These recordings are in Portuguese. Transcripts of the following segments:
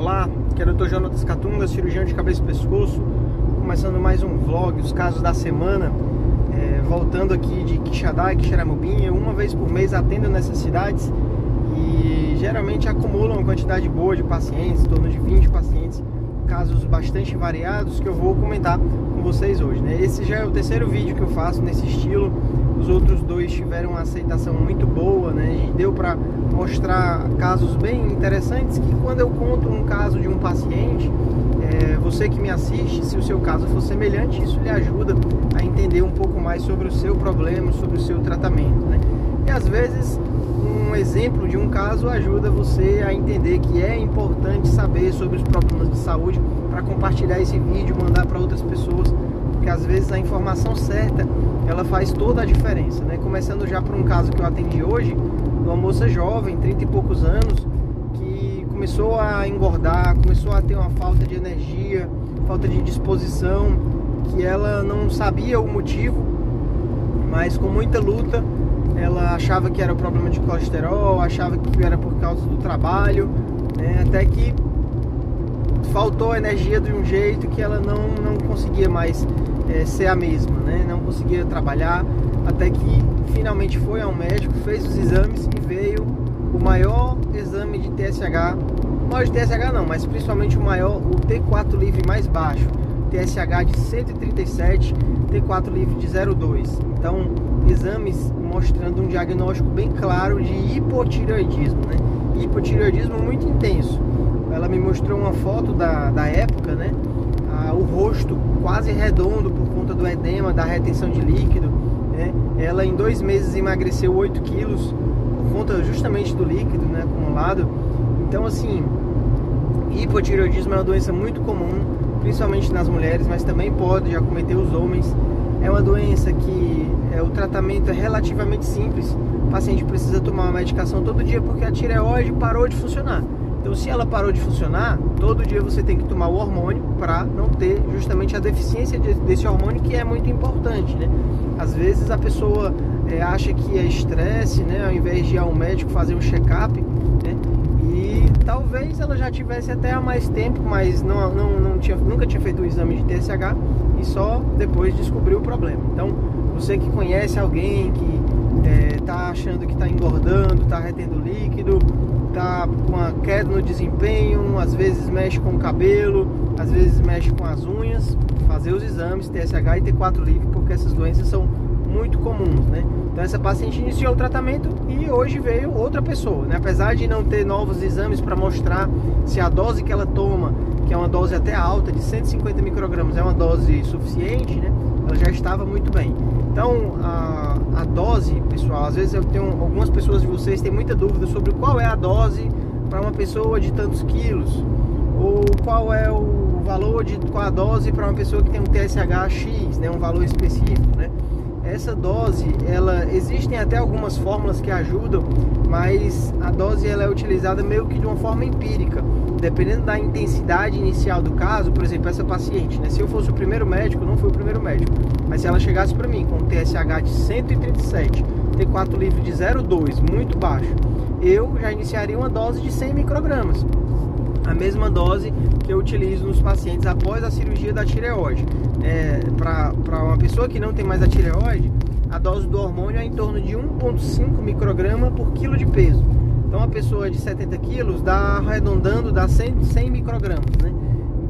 Olá, aqui é o Dr. Jonatas Catunga, cirurgião de cabeça e pescoço, começando mais um vlog, os casos da semana, é, voltando aqui de Quixadá e eu uma vez por mês atendo necessidades e geralmente acumulam uma quantidade boa de pacientes, em torno de 20 pacientes, casos bastante variados que eu vou comentar com vocês hoje. Né? Esse já é o terceiro vídeo que eu faço nesse estilo, os outros dois tiveram uma aceitação muito boa, né? E deu para mostrar casos bem interessantes que quando eu conto um caso de um paciente, é, você que me assiste, se o seu caso for semelhante, isso lhe ajuda a entender um pouco mais sobre o seu problema, sobre o seu tratamento, né? E às vezes um exemplo de um caso ajuda você a entender que é importante saber sobre os problemas de saúde para compartilhar esse vídeo, mandar para outras pessoas, porque às vezes a informação certa ela faz toda a diferença, né? Começando já por um caso que eu atendi hoje, uma moça jovem, 30 e poucos anos, que começou a engordar, começou a ter uma falta de energia, falta de disposição, que ela não sabia o motivo, mas com muita luta, ela achava que era o problema de colesterol, achava que era por causa do trabalho, né? até que faltou energia de um jeito que ela não, não conseguia mais é, ser a mesma, né? Não conseguia trabalhar até que finalmente foi ao médico, fez os exames e veio o maior exame de TSH, não de TSH não, mas principalmente o maior, o T4 livre mais baixo, TSH de 137, T4 livre de 0,2. Então, exames mostrando um diagnóstico bem claro de hipotireoidismo, né? Hipotireoidismo muito intenso. Ela me mostrou uma foto da, da época, né? Ah, o rosto quase redondo por conta do edema, da retenção de líquido. Né? Ela em dois meses emagreceu 8 quilos por conta justamente do líquido né, acumulado. Então, assim, hipotireoidismo é uma doença muito comum, principalmente nas mulheres, mas também pode acometer os homens. É uma doença que é, o tratamento é relativamente simples. O paciente precisa tomar uma medicação todo dia porque a tireoide parou de funcionar. Então, se ela parou de funcionar, todo dia você tem que tomar o hormônio para não ter justamente a deficiência desse hormônio que é muito importante, né? Às vezes a pessoa é, acha que é estresse, né? Ao invés de ir ao médico fazer um check-up, né? E talvez ela já tivesse até há mais tempo, mas não, não, não tinha, nunca tinha feito o exame de TSH e só depois descobriu o problema. Então, você que conhece alguém que está é, achando que está engordando, está retendo líquido, tá com uma queda no desempenho, às vezes mexe com o cabelo, às vezes mexe com as unhas, fazer os exames TSH e T4 livre, porque essas doenças são muito comuns, né? Então essa paciente iniciou o tratamento e hoje veio outra pessoa, né? Apesar de não ter novos exames para mostrar se a dose que ela toma, que é uma dose até alta de 150 microgramas, é uma dose suficiente, né? Ela já estava muito bem. Então, a, a dose, pessoal, às vezes eu tenho algumas pessoas de vocês têm muita dúvida sobre qual é a dose para uma pessoa de tantos quilos, ou qual é o valor de qual a dose para uma pessoa que tem um TSH X, né, um valor específico, né? Essa dose, ela existem até algumas fórmulas que ajudam, mas a dose ela é utilizada meio que de uma forma empírica, dependendo da intensidade inicial do caso. Por exemplo, essa paciente, né? Se eu fosse o primeiro médico, não fui o primeiro médico, mas se ela chegasse para mim com um TSH de 137, T4 livre de 0,2, muito baixo, eu já iniciaria uma dose de 100 microgramas a mesma dose que eu utilizo nos pacientes após a cirurgia da tireoide. É, Para uma pessoa que não tem mais a tireoide, a dose do hormônio é em torno de 1,5 micrograma por quilo de peso. Então, uma pessoa de 70 quilos dá arredondando dá 100, 100 microgramas, né?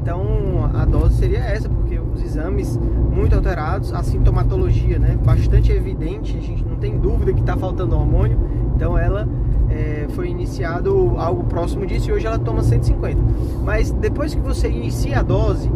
Então, a dose seria essa, porque os exames muito alterados, a sintomatologia, né, bastante evidente, a gente não tem dúvida que está faltando hormônio. Então, ela é, foi iniciado algo próximo disso e hoje ela toma 150. Mas depois que você inicia a dose,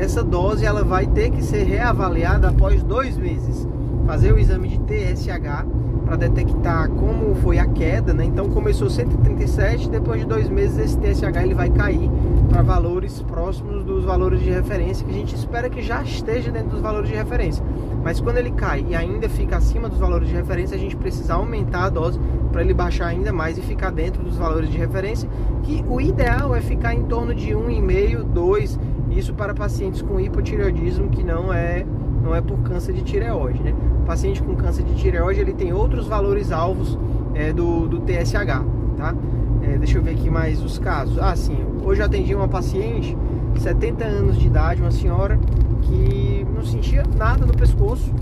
essa dose ela vai ter que ser reavaliada após dois meses. Fazer o exame de TSH para detectar como foi a queda, né? Então começou 137, depois de dois meses esse TSH ele vai cair para valores próximos dos valores de referência que a gente espera que já esteja dentro dos valores de referência. Mas quando ele cai e ainda fica acima dos valores de referência, a gente precisa aumentar a dose para ele baixar ainda mais e ficar dentro dos valores de referência, que o ideal é ficar em torno de 1,5, 2, isso para pacientes com hipotireoidismo que não é não é por câncer de tireoide, né? O paciente com câncer de tireoide ele tem outros valores alvos é, do, do TSH, tá? É, deixa eu ver aqui mais os casos. Ah, sim, Hoje eu atendi uma paciente, 70 anos de idade, uma senhora que não sentia nada no pescoço,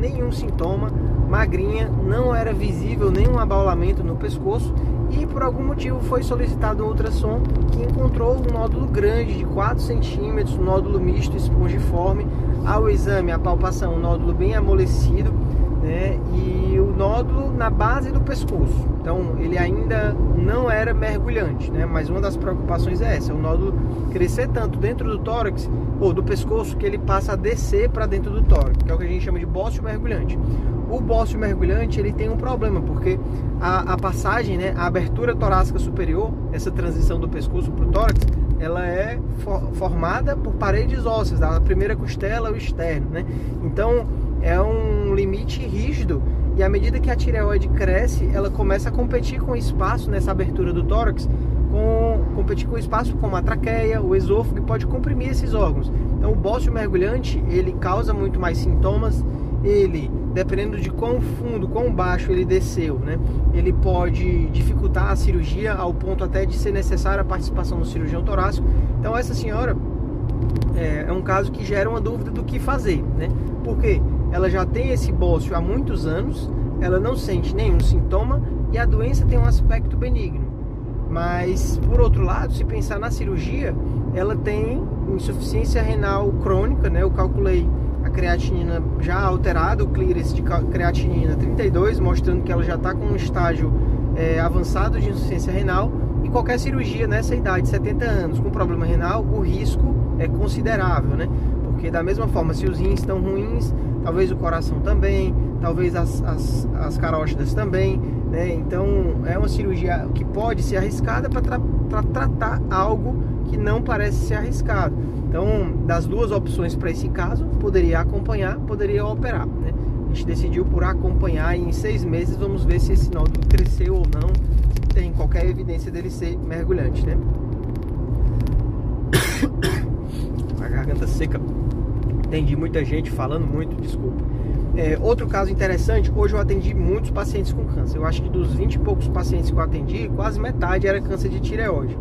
nenhum sintoma, magrinha, não era visível nenhum abaulamento no pescoço e por algum motivo foi solicitado um ultrassom que encontrou um nódulo grande de 4 centímetros, nódulo misto espongiforme. Ao exame, a palpação, um nódulo bem amolecido né, e nódulo na base do pescoço. Então ele ainda não era mergulhante, né, mas uma das preocupações é essa: o nódulo crescer tanto dentro do tórax ou do pescoço que ele passa a descer para dentro do tórax, que é o que a gente chama de bócio mergulhante. O bócio mergulhante ele tem um problema porque a, a passagem, né, a abertura torácica superior, essa transição do pescoço para o tórax, ela é for, formada por paredes ósseas, da primeira costela ao externo, né? Então é um limite rígido e à medida que a tireoide cresce, ela começa a competir com o espaço nessa abertura do tórax, com, competir com o espaço como a traqueia, o esôfago, e pode comprimir esses órgãos. Então o bócio mergulhante, ele causa muito mais sintomas, ele, dependendo de quão fundo, quão baixo ele desceu, né, ele pode dificultar a cirurgia ao ponto até de ser necessária a participação do cirurgião torácico. Então essa senhora é, é um caso que gera uma dúvida do que fazer, né? Porque ela já tem esse bócio há muitos anos, ela não sente nenhum sintoma e a doença tem um aspecto benigno. Mas, por outro lado, se pensar na cirurgia, ela tem insuficiência renal crônica, né? Eu calculei a creatinina já alterada, o clearance de creatinina 32, mostrando que ela já está com um estágio é, avançado de insuficiência renal. E qualquer cirurgia nessa idade, 70 anos, com problema renal, o risco é considerável, né? Porque da mesma forma, se os rins estão ruins, talvez o coração também, talvez as, as, as carótidas também, né? Então é uma cirurgia que pode ser arriscada para tra tratar algo que não parece ser arriscado. Então, das duas opções para esse caso, poderia acompanhar, poderia operar. Né? A gente decidiu por acompanhar e em seis meses vamos ver se esse nódulo cresceu ou não, tem qualquer evidência dele ser mergulhante. Né? A garganta seca Entendi muita gente falando muito, desculpa. É, outro caso interessante, hoje eu atendi muitos pacientes com câncer. Eu acho que dos 20 e poucos pacientes que eu atendi, quase metade era câncer de tireoide.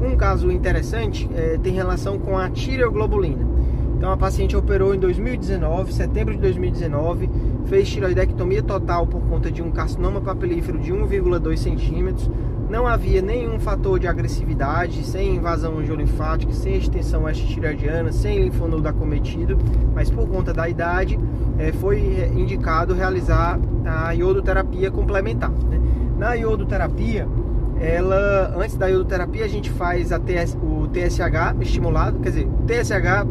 Um caso interessante é, tem relação com a tireoglobulina. Então a paciente operou em 2019, setembro de 2019, fez tireoidectomia total por conta de um carcinoma papilífero de 1,2 centímetros não havia nenhum fator de agressividade, sem invasão angiolinfática, sem extensão tireoidiana, sem linfonodo acometido, mas por conta da idade é, foi indicado realizar a iodoterapia complementar. Né? Na iodoterapia, ela, antes da iodoterapia, a gente faz a TS, o TSH estimulado, quer dizer, TSH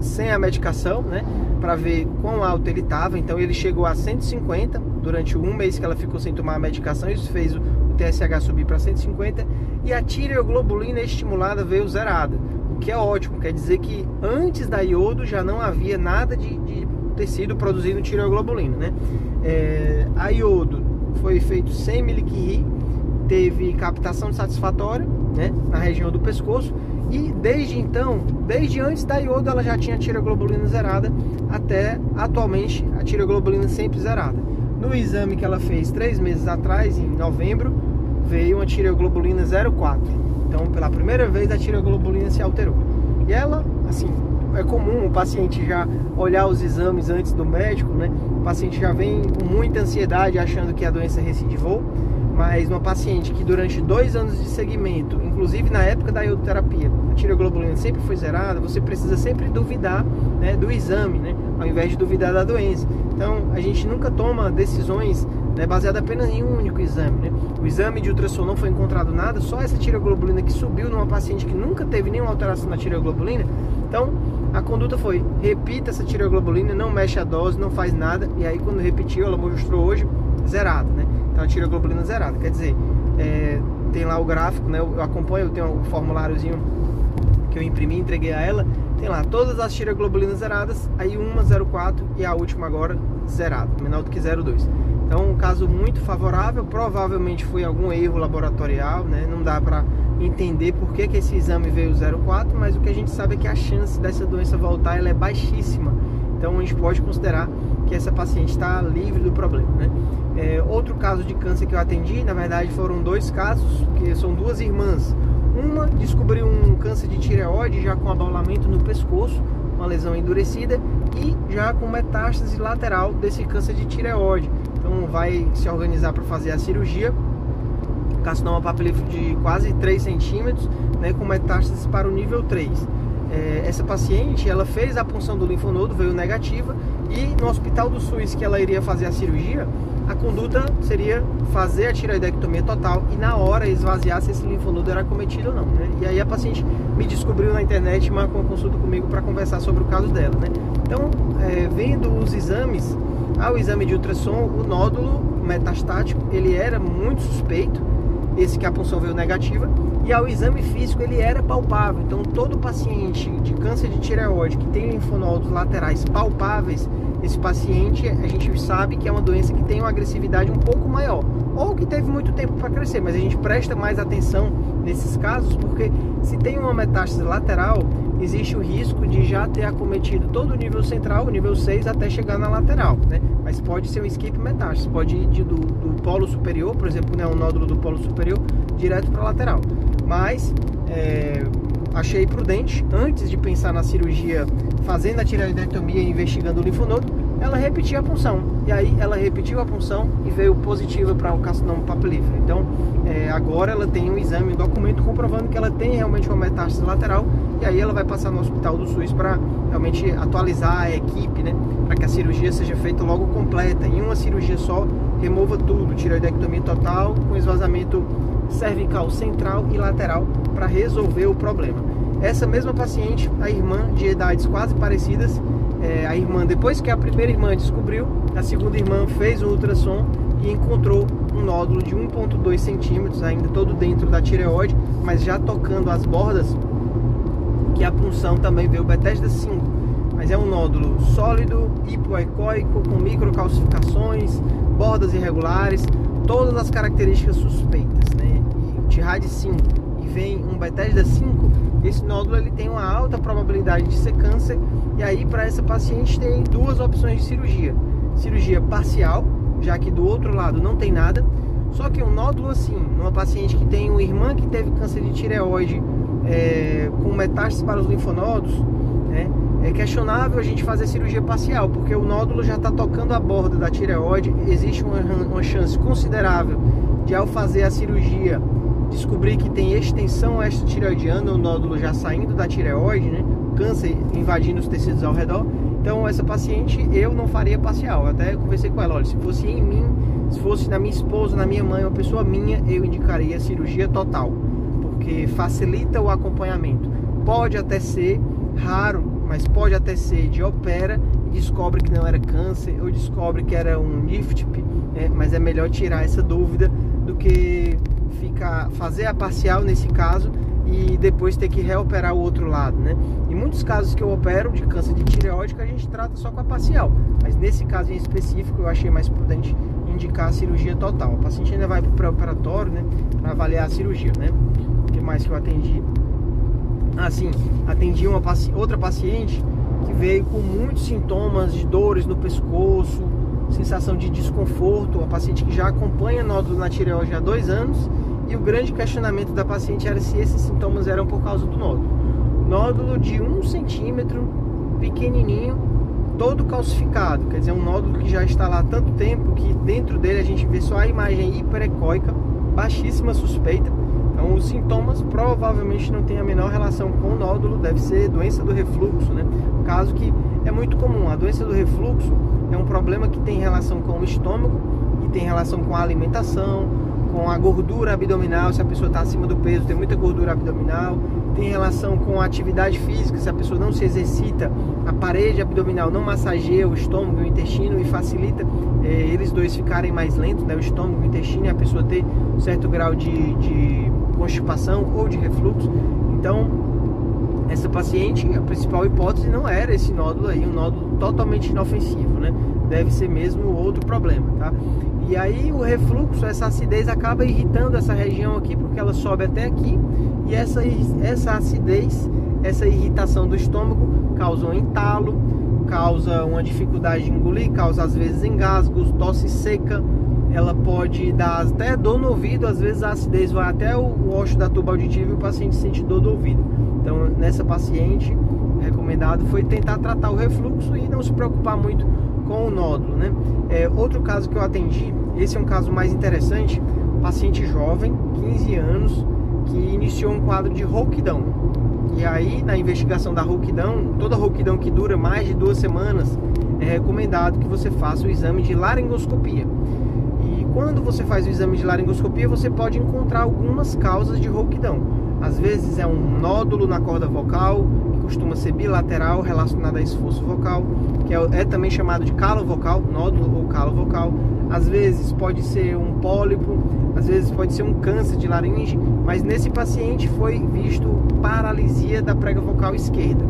sem a medicação, né? Para ver quão alto ele estava. Então ele chegou a 150 durante um mês que ela ficou sem tomar a medicação. Isso fez o TSH subir para 150 e a tireoglobulina estimulada veio zerada, o que é ótimo, quer dizer que antes da iodo já não havia nada de, de tecido produzindo tireoglobulina, né? É, a iodo foi feito sem miliquiri, teve captação satisfatória, né, na região do pescoço e desde então, desde antes da iodo, ela já tinha a tireoglobulina zerada até atualmente a tireoglobulina sempre zerada. No exame que ela fez três meses atrás, em novembro, veio uma tireoglobulina 0,4. Então, pela primeira vez, a tireoglobulina se alterou. E ela, assim, é comum o paciente já olhar os exames antes do médico, né? O paciente já vem com muita ansiedade achando que a doença recidivou, mas uma paciente que durante dois anos de segmento, inclusive na época da iodoterapia, a tireoglobulina sempre foi zerada, você precisa sempre duvidar né, do exame, né? Ao invés de duvidar da doença. Então, a gente nunca toma decisões né, baseada apenas em um único exame. Né? O exame de ultrassom não foi encontrado nada, só essa tireoglobulina que subiu numa paciente que nunca teve nenhuma alteração na tireoglobulina. Então, a conduta foi: repita essa tireoglobulina, não mexe a dose, não faz nada. E aí, quando repetiu, ela mostrou hoje zerado, né? Então, a tireoglobulina zerada. Quer dizer, é, tem lá o gráfico, né? Eu acompanho, eu tenho o um formuláriozinho que eu imprimi, entreguei a ela. Tem lá todas as tireoglobulinas zeradas, aí uma 0,4 e a última agora zerada, menor do que 0,2. Então, um caso muito favorável, provavelmente foi algum erro laboratorial, né? Não dá para entender por que, que esse exame veio 0,4, mas o que a gente sabe é que a chance dessa doença voltar ela é baixíssima. Então, a gente pode considerar que essa paciente está livre do problema, né? É, outro caso de câncer que eu atendi, na verdade, foram dois casos, que são duas irmãs. Uma descobriu um câncer de tireoide já com abalamento no pescoço, uma lesão endurecida e já com metástase lateral desse câncer de tireoide. Vai se organizar para fazer a cirurgia. Carcinoma papilífero de quase 3 centímetros, né, com metástase para o nível 3. É, essa paciente, ela fez a punção do linfonodo, veio negativa, e no hospital do SUS que ela iria fazer a cirurgia, a conduta seria fazer a tireoidectomia total e na hora esvaziar se esse linfonodo era cometido ou não, né? E aí a paciente me descobriu na internet marcou uma consulta comigo para conversar sobre o caso dela, né? Então, é, vendo os exames, ao exame de ultrassom, o nódulo metastático, ele era muito suspeito, esse que a punção veio negativa, e ao exame físico ele era palpável. Então, todo paciente de câncer de tireoide que tem linfonodos laterais palpáveis, esse paciente a gente sabe que é uma doença que tem uma agressividade um pouco maior, ou que teve muito tempo para crescer, mas a gente presta mais atenção nesses casos porque se tem uma metástase lateral, existe o risco de já ter acometido todo o nível central, o nível 6, até chegar na lateral, né? Mas pode ser um escape metástase, pode ir de, do, do, polo superior, por exemplo, né, um nódulo do polo superior, direto para a lateral. Mas é, achei prudente, antes de pensar na cirurgia, fazendo a tireoidectomia e investigando o linfonodo, ela repetiu a punção. E aí ela repetiu a punção e veio positiva para o carcinoma papilífero. Então, é, agora ela tem um exame, um documento comprovando que ela tem realmente uma metástase lateral e aí ela vai passar no hospital do SUS para realmente atualizar a equipe, né? Para que a cirurgia seja feita logo completa. Em uma cirurgia só, remova tudo, tireoidectomia total com esvazamento cervical central e lateral para resolver o problema. Essa mesma paciente, a irmã de idades quase parecidas, é, a irmã, depois que a primeira irmã descobriu, a segunda irmã fez um ultrassom e encontrou um nódulo de 1,2 centímetros, ainda todo dentro da tireoide, mas já tocando as bordas, que a punção também veio Bethesda 5. Mas é um nódulo sólido, hipoecóico, com microcalcificações, bordas irregulares, todas as características suspeitas, né? E o TIRAD 5 e vem um Bethesda 5, esse nódulo ele tem uma alta probabilidade de ser câncer e aí para essa paciente tem duas opções de cirurgia. Cirurgia parcial, já que do outro lado não tem nada, só que um nódulo assim, numa paciente que tem uma irmã que teve câncer de tireoide é, com metástase para os linfonodos, né? é questionável a gente fazer cirurgia parcial, porque o nódulo já está tocando a borda da tireoide, existe uma, uma chance considerável de ao fazer a cirurgia descobrir que tem extensão extratireoidiana, o nódulo já saindo da tireoide, né? câncer invadindo os tecidos ao redor. Então essa paciente eu não faria parcial. Eu até conversei com ela, olha, se fosse em mim, se fosse na minha esposa, na minha mãe, uma pessoa minha, eu indicaria cirurgia total, porque facilita o acompanhamento. Pode até ser raro mas pode até ser de opera e descobre que não era câncer ou descobre que era um NIFTP, né? mas é melhor tirar essa dúvida do que ficar fazer a parcial nesse caso e depois ter que reoperar o outro lado, né? Em muitos casos que eu opero de câncer de tireoide, a gente trata só com a parcial, mas nesse caso em específico eu achei mais prudente indicar a cirurgia total. O paciente ainda vai para o pré-operatório, né, para avaliar a cirurgia, né? O que mais que eu atendi? assim, atendi uma paci outra paciente que veio com muitos sintomas de dores no pescoço, sensação de desconforto, uma paciente que já acompanha nódulo na tireoide há dois anos e o grande questionamento da paciente era se esses sintomas eram por causa do nódulo. Nódulo de um centímetro, pequenininho, todo calcificado, quer dizer, um nódulo que já está lá há tanto tempo que dentro dele a gente vê só a imagem hiperecóica, baixíssima suspeita, então, os sintomas provavelmente não têm a menor relação com o nódulo, deve ser doença do refluxo, né? Caso que é muito comum. A doença do refluxo é um problema que tem relação com o estômago e tem relação com a alimentação, com a gordura abdominal, se a pessoa está acima do peso, tem muita gordura abdominal, tem relação com a atividade física, se a pessoa não se exercita, a parede abdominal não massageia o estômago e o intestino e facilita é, eles dois ficarem mais lentos, né? o estômago e o intestino, e a pessoa ter um certo grau de, de constipação ou de refluxo. Então, essa paciente, a principal hipótese não era esse nódulo aí, um nódulo totalmente inofensivo, né? Deve ser mesmo outro problema, tá? E aí o refluxo, essa acidez acaba irritando essa região aqui, porque ela sobe até aqui, e essa, essa acidez, essa irritação do estômago causa um entalo, causa uma dificuldade de engolir, causa às vezes engasgos, tosse seca, ela pode dar até dor no ouvido, às vezes a acidez vai até o osso da tuba auditiva e o paciente sente dor do ouvido. Então, nessa paciente, recomendado foi tentar tratar o refluxo e não se preocupar muito com o nódulo, né? É, outro caso que eu atendi, esse é um caso mais interessante, paciente jovem, 15 anos, que iniciou um quadro de rouquidão. E aí, na investigação da rouquidão, toda rouquidão que dura mais de duas semanas, é recomendado que você faça o exame de laringoscopia. E quando você faz o exame de laringoscopia, você pode encontrar algumas causas de rouquidão. Às vezes é um nódulo na corda vocal, costuma ser bilateral, relacionado a esforço vocal, que é, é também chamado de calo vocal, nódulo ou calo vocal. Às vezes pode ser um pólipo, às vezes pode ser um câncer de laringe, mas nesse paciente foi visto paralisia da prega vocal esquerda.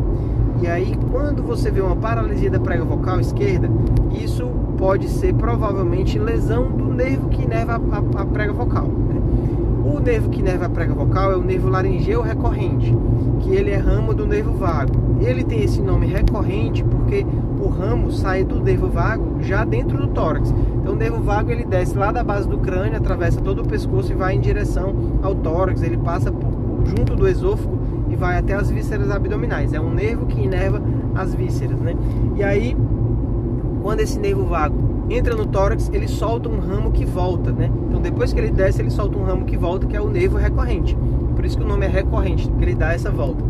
E aí, quando você vê uma paralisia da prega vocal esquerda, isso pode ser provavelmente lesão do nervo que inerva a, a, a prega vocal. O nervo que inerva a prega vocal é o nervo laringeu recorrente, que ele é ramo do nervo vago. Ele tem esse nome recorrente porque o ramo sai do nervo vago já dentro do tórax. Então o nervo vago ele desce lá da base do crânio, atravessa todo o pescoço e vai em direção ao tórax. Ele passa junto do esôfago e vai até as vísceras abdominais. É um nervo que inerva as vísceras, né? E aí, quando esse nervo vago entra no tórax, ele solta um ramo que volta, né? Então depois que ele desce, ele solta um ramo que volta, que é o nervo recorrente. Por isso que o nome é recorrente, porque ele dá essa volta.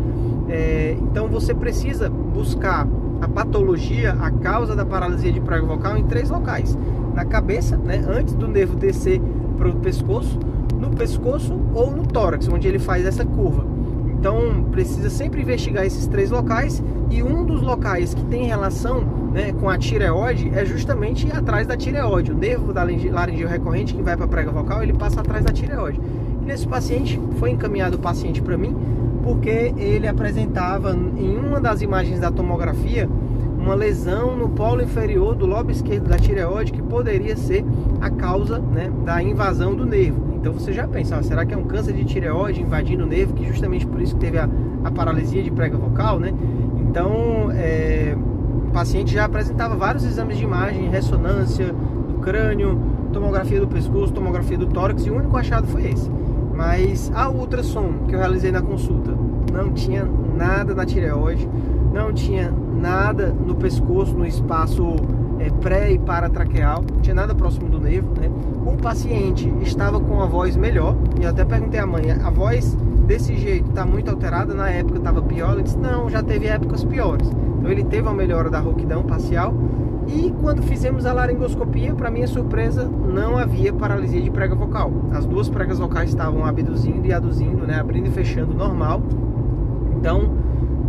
É, então você precisa buscar a patologia, a causa da paralisia de prego vocal em três locais: na cabeça, né? Antes do nervo descer para o pescoço, no pescoço ou no tórax, onde ele faz essa curva. Então precisa sempre investigar esses três locais e um dos locais que tem relação né, com a tireoide é justamente atrás da tireoide. O nervo da laringeu recorrente que vai para a prega vocal, ele passa atrás da tireoide. E nesse paciente, foi encaminhado o paciente para mim porque ele apresentava em uma das imagens da tomografia uma lesão no polo inferior do lobo esquerdo da tireoide que poderia ser a causa né, da invasão do nervo. Então você já pensa, será que é um câncer de tireoide invadindo o nervo, que justamente por isso que teve a, a paralisia de prega vocal, né? Então, é, o paciente já apresentava vários exames de imagem, ressonância do crânio, tomografia do pescoço, tomografia do tórax, e o único achado foi esse. Mas a ultrassom que eu realizei na consulta não tinha nada na tireoide, não tinha nada no pescoço, no espaço é, pré e paratraqueal, tinha nada próximo do nervo, né? O paciente estava com a voz melhor, e eu até perguntei à mãe, a voz desse jeito está muito alterada, na época estava pior, ela disse, não, já teve épocas piores. Então ele teve uma melhora da rouquidão parcial, e quando fizemos a laringoscopia, para minha surpresa, não havia paralisia de prega vocal. As duas pregas vocais estavam abduzindo e aduzindo, né, abrindo e fechando normal. Então,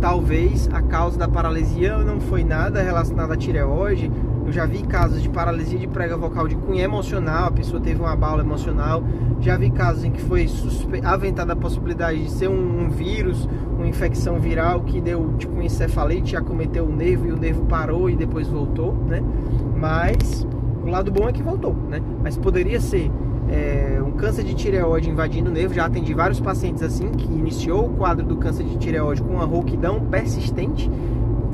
talvez a causa da paralisia não foi nada relacionada à tireoide, eu já vi casos de paralisia de prega vocal de cunho emocional, a pessoa teve uma bala emocional. Já vi casos em que foi suspe... aventada a possibilidade de ser um, um, vírus, uma infecção viral que deu tipo um encefalite, acometeu o nervo e o nervo parou e depois voltou, né? Mas o lado bom é que voltou, né? Mas poderia ser é, um câncer de tireoide invadindo o nervo. Já atendi vários pacientes assim que iniciou o quadro do câncer de tireoide com uma rouquidão persistente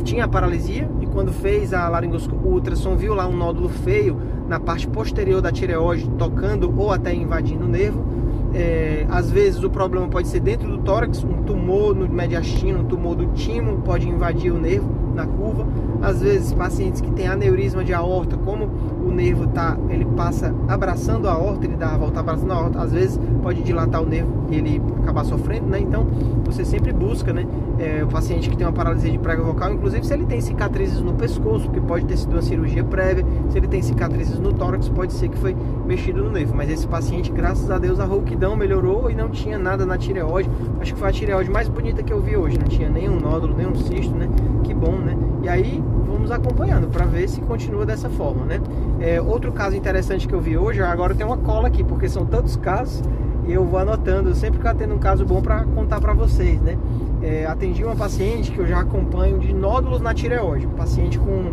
tinha paralisia e quando fez a laringoscopia, ultrassom viu lá um nódulo feio na parte posterior da tireoide, tocando ou até invadindo o nervo. É, às vezes o problema pode ser dentro do tórax, um tumor no mediastino, um tumor do timo pode invadir o nervo na curva. Às vezes pacientes que têm aneurisma de aorta, como nervo tá, ele passa abraçando a aorta, ele dá a volta abraçando a aorta, às vezes pode dilatar o nervo e ele acabar sofrendo, né? Então você sempre busca, né? É, o paciente que tem uma paralisia de prega vocal, inclusive se ele tem cicatrizes no pescoço, que pode ter sido uma cirurgia prévia, se ele tem cicatrizes no tórax, pode ser que foi mexido no nervo. Mas esse paciente, graças a Deus, a rouquidão melhorou e não tinha nada na tireoide. Acho que foi a tireoide mais bonita que eu vi hoje, não tinha nenhum nódulo, nenhum cisto, né? Que bom, né? E aí vamos acompanhando para ver se continua dessa forma, né? É, outro caso interessante que eu vi hoje, agora tem uma cola aqui, porque são tantos casos e eu vou anotando sempre que eu atendo um caso bom para contar para vocês, né? É, atendi uma paciente que eu já acompanho de nódulos na tireoide, paciente com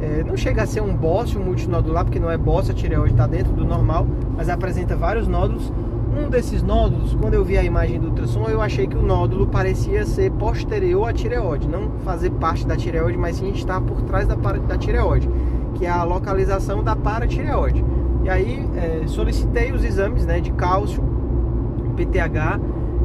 é, não chega a ser um bócio multinodular, porque não é bócio, a tireoide está dentro do normal, mas apresenta vários nódulos. Um desses nódulos, quando eu vi a imagem do ultrassom, eu achei que o nódulo parecia ser posterior à tireoide, não fazer parte da tireoide, mas sim estar por trás da, da tireoide, que é a localização da paratireoide. E aí é, solicitei os exames né, de cálcio, PTH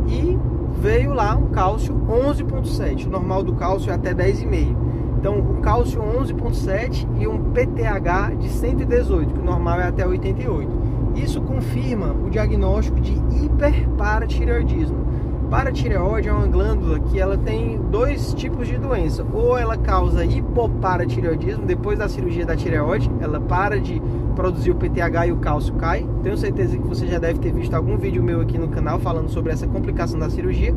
e veio lá um cálcio 11.7. O normal do cálcio é até 10,5. Então o cálcio 11.7 e um PTH de 118, que o normal é até 88. Isso confirma o diagnóstico de hiperparatireoidismo. Paratireoide é uma glândula que ela tem dois tipos de doença. Ou ela causa hipoparatireoidismo depois da cirurgia da tireoide, ela para de produzir o PTH e o cálcio cai. Tenho certeza que você já deve ter visto algum vídeo meu aqui no canal falando sobre essa complicação da cirurgia.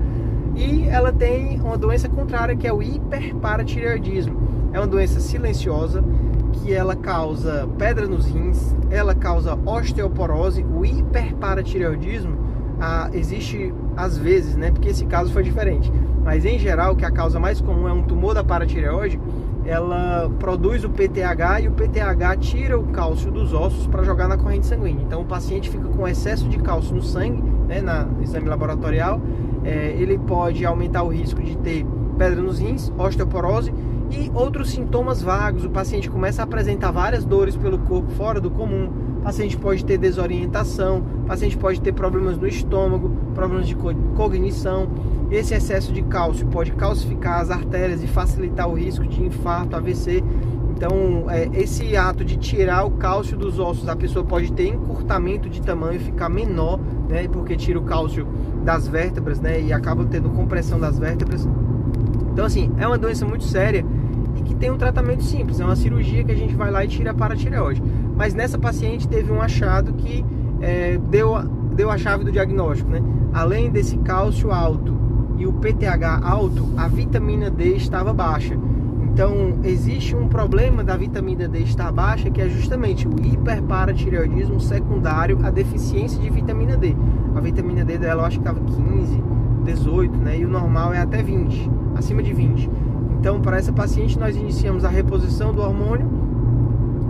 E ela tem uma doença contrária que é o hiperparatireoidismo. É uma doença silenciosa que ela causa pedra nos rins, ela causa osteoporose, o hiperparatireoidismo ah, existe às vezes, né? Porque esse caso foi diferente. Mas em geral, que a causa mais comum é um tumor da paratireoide, ela produz o PTH e o PTH tira o cálcio dos ossos para jogar na corrente sanguínea. Então o paciente fica com excesso de cálcio no sangue, né, na, no exame laboratorial. É, ele pode aumentar o risco de ter pedra nos rins, osteoporose e outros sintomas vagos. O paciente começa a apresentar várias dores pelo corpo fora do comum. O paciente pode ter desorientação, o paciente pode ter problemas no estômago, problemas de cognição. Esse excesso de cálcio pode calcificar as artérias e facilitar o risco de infarto, AVC. Então, é, esse ato de tirar o cálcio dos ossos, a pessoa pode ter encurtamento de tamanho, ficar menor, né? Porque tira o cálcio das vértebras, né? E acaba tendo compressão das vértebras. Então, assim, é uma doença muito séria e que tem um tratamento simples. É uma cirurgia que a gente vai lá e tira a paratireoide. Mas nessa paciente teve um achado que é, deu, deu a chave do diagnóstico, né? Além desse cálcio alto e o PTH alto, a vitamina D estava baixa. Então, existe um problema da vitamina D estar baixa, que é justamente o hiperparatireoidismo secundário à deficiência de vitamina D. A vitamina D dela, eu acho que estava 15, 18, né? E o normal é até 20, acima de 20. Então, para essa paciente, nós iniciamos a reposição do hormônio.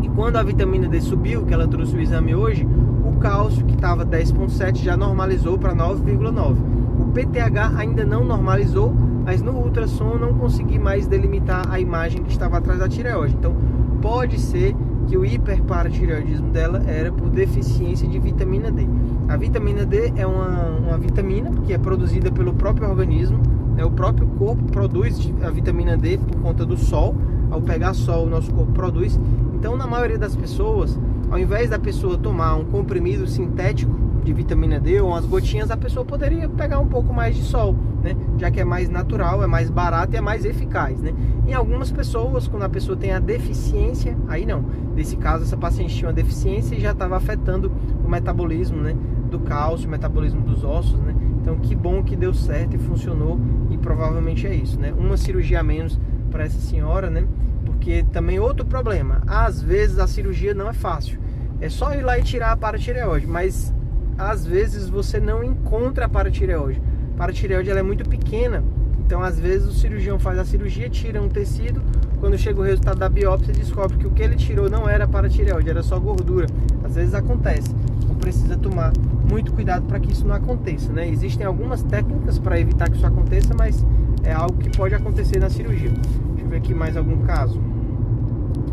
E quando a vitamina D subiu, que ela trouxe o exame hoje, o cálcio, que estava 10,7, já normalizou para 9,9. O PTH ainda não normalizou, mas no ultrassom não consegui mais delimitar a imagem que estava atrás da tireoide. Então, pode ser que o hiperparatireoidismo dela era por deficiência de vitamina D. A vitamina D é uma, uma vitamina que é produzida pelo próprio organismo, né? o próprio corpo produz a vitamina D por conta do sol. Ao pegar sol, o nosso corpo produz. Então, na maioria das pessoas, ao invés da pessoa tomar um comprimido sintético de vitamina D ou umas gotinhas, a pessoa poderia pegar um pouco mais de sol, né? Já que é mais natural, é mais barato e é mais eficaz, né? Em algumas pessoas, quando a pessoa tem a deficiência, aí não. Nesse caso, essa paciente tinha uma deficiência e já estava afetando o metabolismo, né? Do cálcio, o metabolismo dos ossos, né? Então, que bom que deu certo e funcionou provavelmente é isso, né? Uma cirurgia a menos para essa senhora, né? Porque também outro problema, às vezes a cirurgia não é fácil. É só ir lá e tirar a paratireoide, mas às vezes você não encontra a paratireoide. A paratireoide ela é muito pequena, então às vezes o cirurgião faz a cirurgia, tira um tecido, quando chega o resultado da biópsia descobre que o que ele tirou não era paratireoide, era só gordura. Às vezes acontece, precisa tomar muito cuidado para que isso não aconteça, né? Existem algumas técnicas para evitar que isso aconteça, mas é algo que pode acontecer na cirurgia. Deixa eu ver aqui mais algum caso.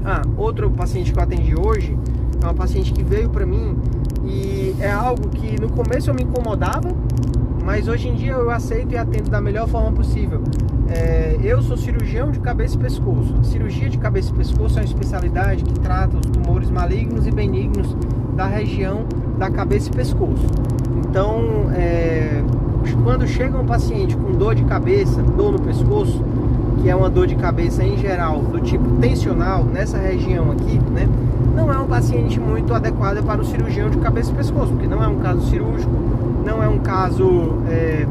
Ah, outro paciente que eu atendi hoje é uma paciente que veio para mim e é algo que no começo eu me incomodava, mas hoje em dia eu aceito e atendo da melhor forma possível. É, eu sou cirurgião de cabeça e pescoço. Cirurgia de cabeça e pescoço é uma especialidade que trata os tumores malignos e benignos da região da cabeça e pescoço. Então, é, quando chega um paciente com dor de cabeça, dor no pescoço, que é uma dor de cabeça em geral do tipo tensional nessa região aqui, né? não é um paciente muito adequado para o cirurgião de cabeça e pescoço, porque não é um caso cirúrgico, não é um caso é,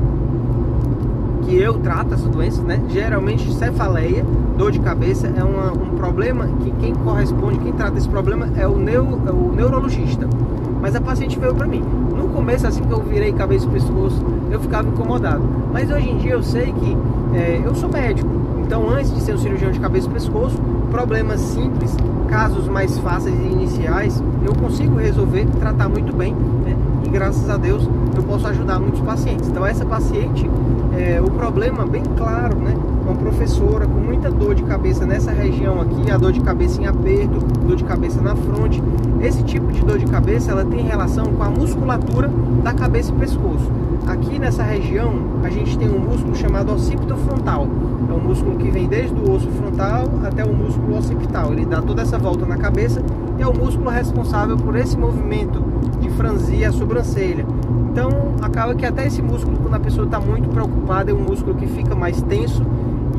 que eu trato essa doença, né? Geralmente cefaleia, dor de cabeça é uma, um problema que quem corresponde, quem trata esse problema é o, neo, é o neurologista. Mas a paciente veio para mim. No começo, assim que eu virei cabeça e pescoço, eu ficava incomodado. Mas hoje em dia eu sei que é, eu sou médico, então, antes de ser um cirurgião de cabeça e pescoço, problemas simples, casos mais fáceis e iniciais, eu consigo resolver, tratar muito bem, né? Graças a Deus eu posso ajudar muitos pacientes. Então, essa paciente, é, o problema bem claro, né? Uma professora com muita dor de cabeça nessa região aqui, a dor de cabeça em aperto, dor de cabeça na fronte. Esse tipo de dor de cabeça, ela tem relação com a musculatura da cabeça e pescoço. Aqui nessa região, a gente tem um músculo chamado occipito frontal. É um músculo que vem desde o osso frontal até o músculo occipital. Ele dá toda essa volta na cabeça e é o músculo responsável por esse movimento de franzir a sobrancelha. Então acaba que até esse músculo, quando a pessoa está muito preocupada, é um músculo que fica mais tenso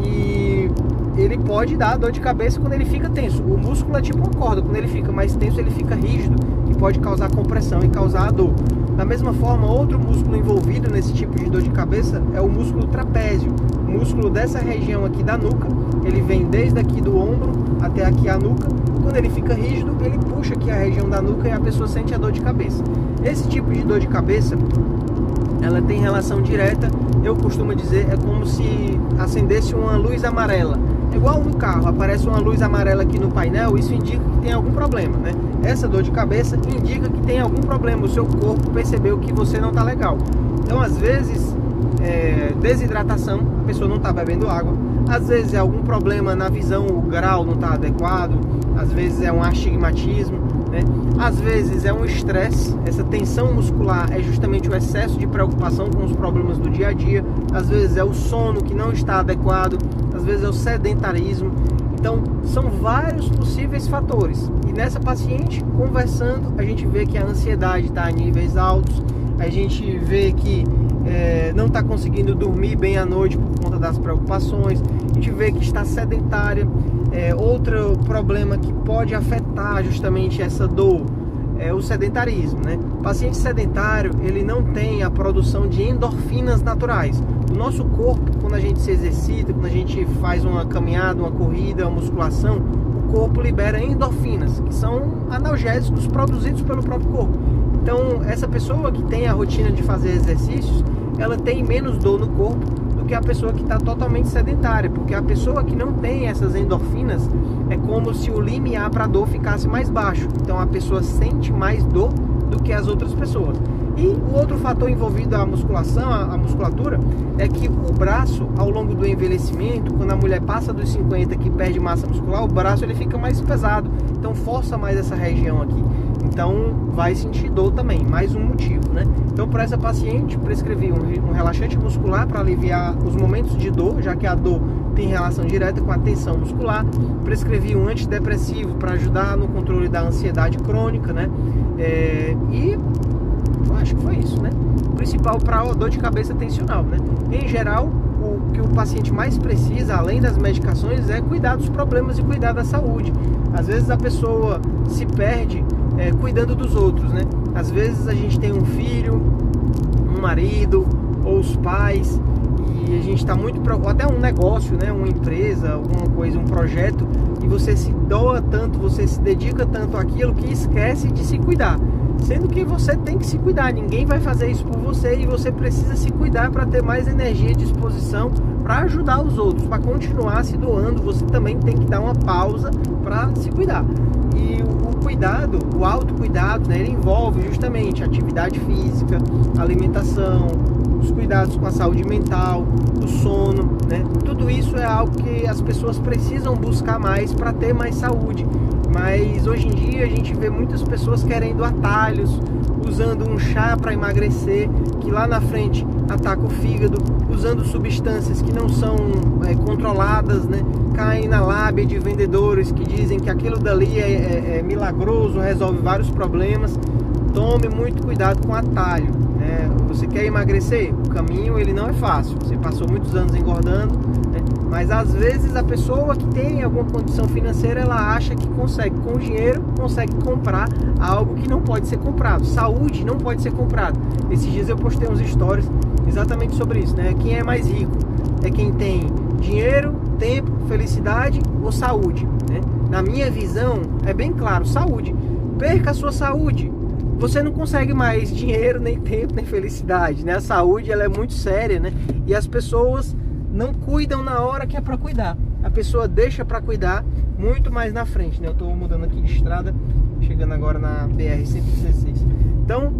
e ele pode dar dor de cabeça quando ele fica tenso. O músculo é tipo uma corda, quando ele fica mais tenso, ele fica rígido e pode causar compressão e causar dor. Da mesma forma, outro músculo envolvido nesse tipo de dor de cabeça é o músculo trapézio. O músculo dessa região aqui da nuca, ele vem desde aqui do ombro até aqui a nuca. Quando ele fica rígido, ele puxa aqui a região da nuca e a pessoa sente a dor de cabeça. Esse tipo de dor de cabeça, ela tem relação direta, eu costumo dizer, é como se acendesse uma luz amarela. Igual no carro, aparece uma luz amarela aqui no painel, isso indica que tem algum problema, né? Essa dor de cabeça indica que tem algum problema, o seu corpo percebeu que você não está legal. Então, às vezes, é, desidratação, a pessoa não está bebendo água, às vezes é algum problema na visão, o grau não está adequado, às vezes é um astigmatismo, né? Às vezes é um estresse, essa tensão muscular é justamente o excesso de preocupação com os problemas do dia a dia, às vezes é o sono que não está adequado, às vezes é o sedentarismo. Então, são vários possíveis fatores. E nessa paciente, conversando, a gente vê que a ansiedade está a níveis altos, a gente vê que é, não está conseguindo dormir bem à noite por conta das preocupações, a gente vê que está sedentária, é, outro problema que pode afetar justamente essa dor é o sedentarismo, né? O paciente sedentário, ele não tem a produção de endorfinas naturais. O nosso corpo, quando a gente se exercita, quando a gente faz uma caminhada, uma corrida, uma musculação, o corpo libera endorfinas, que são analgésicos produzidos pelo próprio corpo. Então, essa pessoa que tem a rotina de fazer exercícios, ela tem menos dor no corpo do que a pessoa que está totalmente sedentária, porque a pessoa que não tem essas endorfinas é como se o limiar para dor ficasse mais baixo. Então a pessoa sente mais dor do que as outras pessoas. E o outro fator envolvido a musculação, a, musculatura, é que o braço, ao longo do envelhecimento, quando a mulher passa dos 50 que perde massa muscular, o braço ele fica mais pesado, então força mais essa região aqui. Então vai sentir dor também, mais um motivo, né? Então para essa paciente prescrevi um, um relaxante muscular para aliviar os momentos de dor, já que a dor tem relação direta com a tensão muscular. Prescrevi um antidepressivo para ajudar no controle da ansiedade crônica, né? É, e acho que foi isso, né? O principal para dor de cabeça tensional, né? Em geral, o que o paciente mais precisa, além das medicações, é cuidar dos problemas e cuidar da saúde. Às vezes a pessoa se perde é, cuidando dos outros, né? Às vezes a gente tem um filho, um marido ou os pais e a gente está muito até um negócio, né? Uma empresa, alguma coisa, um projeto e você se doa tanto, você se dedica tanto àquilo que esquece de se cuidar. Sendo que você tem que se cuidar, ninguém vai fazer isso por você e você precisa se cuidar para ter mais energia e disposição para ajudar os outros, para continuar se doando. Você também tem que dar uma pausa para se cuidar. E o cuidado, o autocuidado, né, ele envolve justamente atividade física, alimentação, os cuidados com a saúde mental, o sono, né? Tudo isso é algo que as pessoas precisam buscar mais para ter mais saúde. Mas hoje em dia a gente vê muitas pessoas querendo atalhos, usando um chá para emagrecer, que lá na frente ataca o fígado, usando substâncias que não são é, controladas, né? caem na lábia de vendedores que dizem que aquilo dali é, é, é milagroso, resolve vários problemas. Tome muito cuidado com atalho. Né? Você quer emagrecer? O caminho ele não é fácil. Você passou muitos anos engordando? Mas às vezes a pessoa que tem alguma condição financeira ela acha que consegue com dinheiro consegue comprar algo que não pode ser comprado. Saúde não pode ser comprado. Esses dias eu postei uns stories exatamente sobre isso, né? Quem é mais rico é quem tem dinheiro, tempo, felicidade ou saúde. Né? Na minha visão, é bem claro: saúde. Perca a sua saúde. Você não consegue mais dinheiro, nem tempo, nem felicidade. Né? A saúde ela é muito séria né? e as pessoas não cuidam na hora que é para cuidar. A pessoa deixa para cuidar muito mais na frente. Né? Eu estou mudando aqui de estrada, chegando agora na BR-116. Então,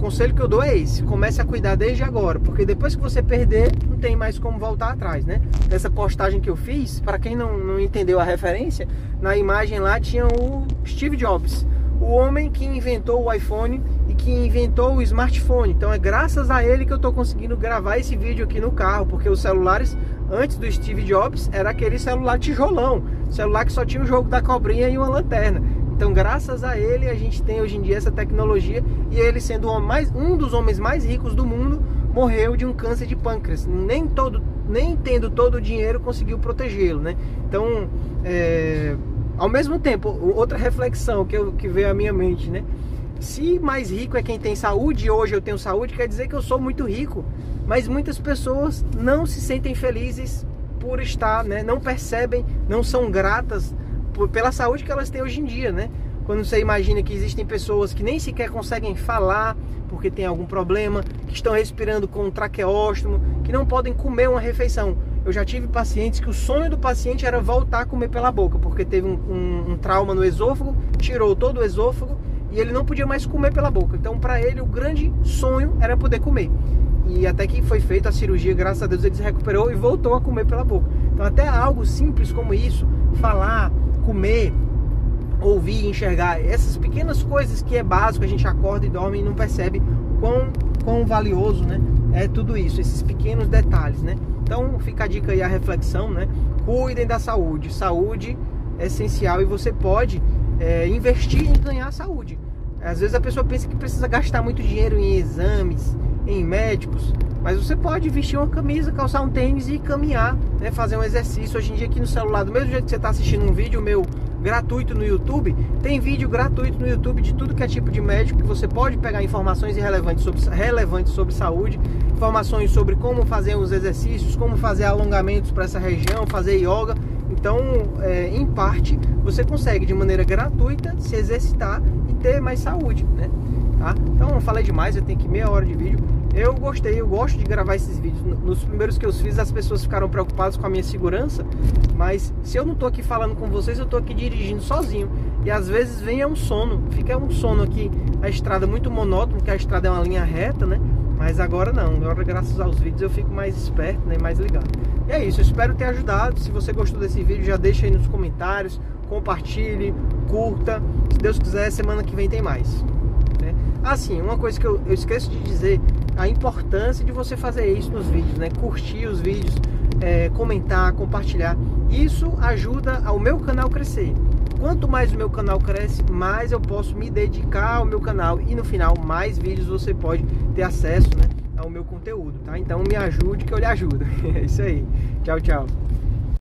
conselho que eu dou é esse: comece a cuidar desde agora, porque depois que você perder, não tem mais como voltar atrás, né? Essa postagem que eu fiz, para quem não, não entendeu a referência, na imagem lá tinha o Steve Jobs, o homem que inventou o iPhone que inventou o smartphone. Então é graças a ele que eu estou conseguindo gravar esse vídeo aqui no carro, porque os celulares antes do Steve Jobs era aquele celular tijolão, celular que só tinha o jogo da cobrinha e uma lanterna. Então, graças a ele, a gente tem hoje em dia essa tecnologia e ele sendo um, mais, um dos homens mais ricos do mundo, morreu de um câncer de pâncreas. Nem todo, nem tendo todo o dinheiro conseguiu protegê-lo, né? Então, é, ao mesmo tempo, outra reflexão que, eu, que veio à minha mente, né? Se mais rico é quem tem saúde, hoje eu tenho saúde, quer dizer que eu sou muito rico. Mas muitas pessoas não se sentem felizes por estar, né? Não percebem, não são gratas por, pela saúde que elas têm hoje em dia, né? Quando você imagina que existem pessoas que nem sequer conseguem falar porque tem algum problema, que estão respirando com um traqueóstomo, que não podem comer uma refeição. Eu já tive pacientes que o sonho do paciente era voltar a comer pela boca, porque teve um, um, um trauma no esôfago, tirou todo o esôfago e ele não podia mais comer pela boca. Então, para ele, o grande sonho era poder comer. E até que foi feita a cirurgia, graças a Deus ele se recuperou e voltou a comer pela boca. Então, até algo simples como isso, falar, comer, ouvir, enxergar, essas pequenas coisas que é básico, a gente acorda e dorme e não percebe quão, quão valioso né, é tudo isso, esses pequenos detalhes. Né? Então fica a dica aí, a reflexão, né? Cuidem da saúde. Saúde é essencial e você pode é, investir em ganhar saúde. Às vezes a pessoa pensa que precisa gastar muito dinheiro em exames, em médicos, mas você pode vestir uma camisa, calçar um tênis e caminhar, né? fazer um exercício. Hoje em dia aqui no celular, do mesmo jeito que você está assistindo um vídeo meu gratuito no YouTube, tem vídeo gratuito no YouTube de tudo que é tipo de médico que você pode pegar informações relevantes sobre, relevantes sobre saúde, informações sobre como fazer os exercícios, como fazer alongamentos para essa região, fazer yoga. Então, é, em parte, você consegue de maneira gratuita se exercitar e ter mais saúde, né? Tá? Então, eu falei demais, eu tenho que meia hora de vídeo. Eu gostei, eu gosto de gravar esses vídeos. Nos primeiros que eu fiz, as pessoas ficaram preocupadas com a minha segurança, mas se eu não tô aqui falando com vocês, eu tô aqui dirigindo sozinho. E às vezes vem é um sono, fica um sono aqui, a estrada muito monótono, porque a estrada é uma linha reta, né? Mas agora não, agora graças aos vídeos eu fico mais esperto, né? mais ligado. E é isso, eu espero ter ajudado. Se você gostou desse vídeo, já deixa aí nos comentários, compartilhe, curta. Se Deus quiser, semana que vem tem mais. Né? Assim, uma coisa que eu, eu esqueço de dizer, a importância de você fazer isso nos vídeos, né? Curtir os vídeos, é, comentar, compartilhar. Isso ajuda ao meu canal crescer. Quanto mais o meu canal cresce, mais eu posso me dedicar ao meu canal e no final mais vídeos você pode ter acesso, né, meu conteúdo, tá? Então me ajude que eu lhe ajudo. é isso aí. Tchau, tchau.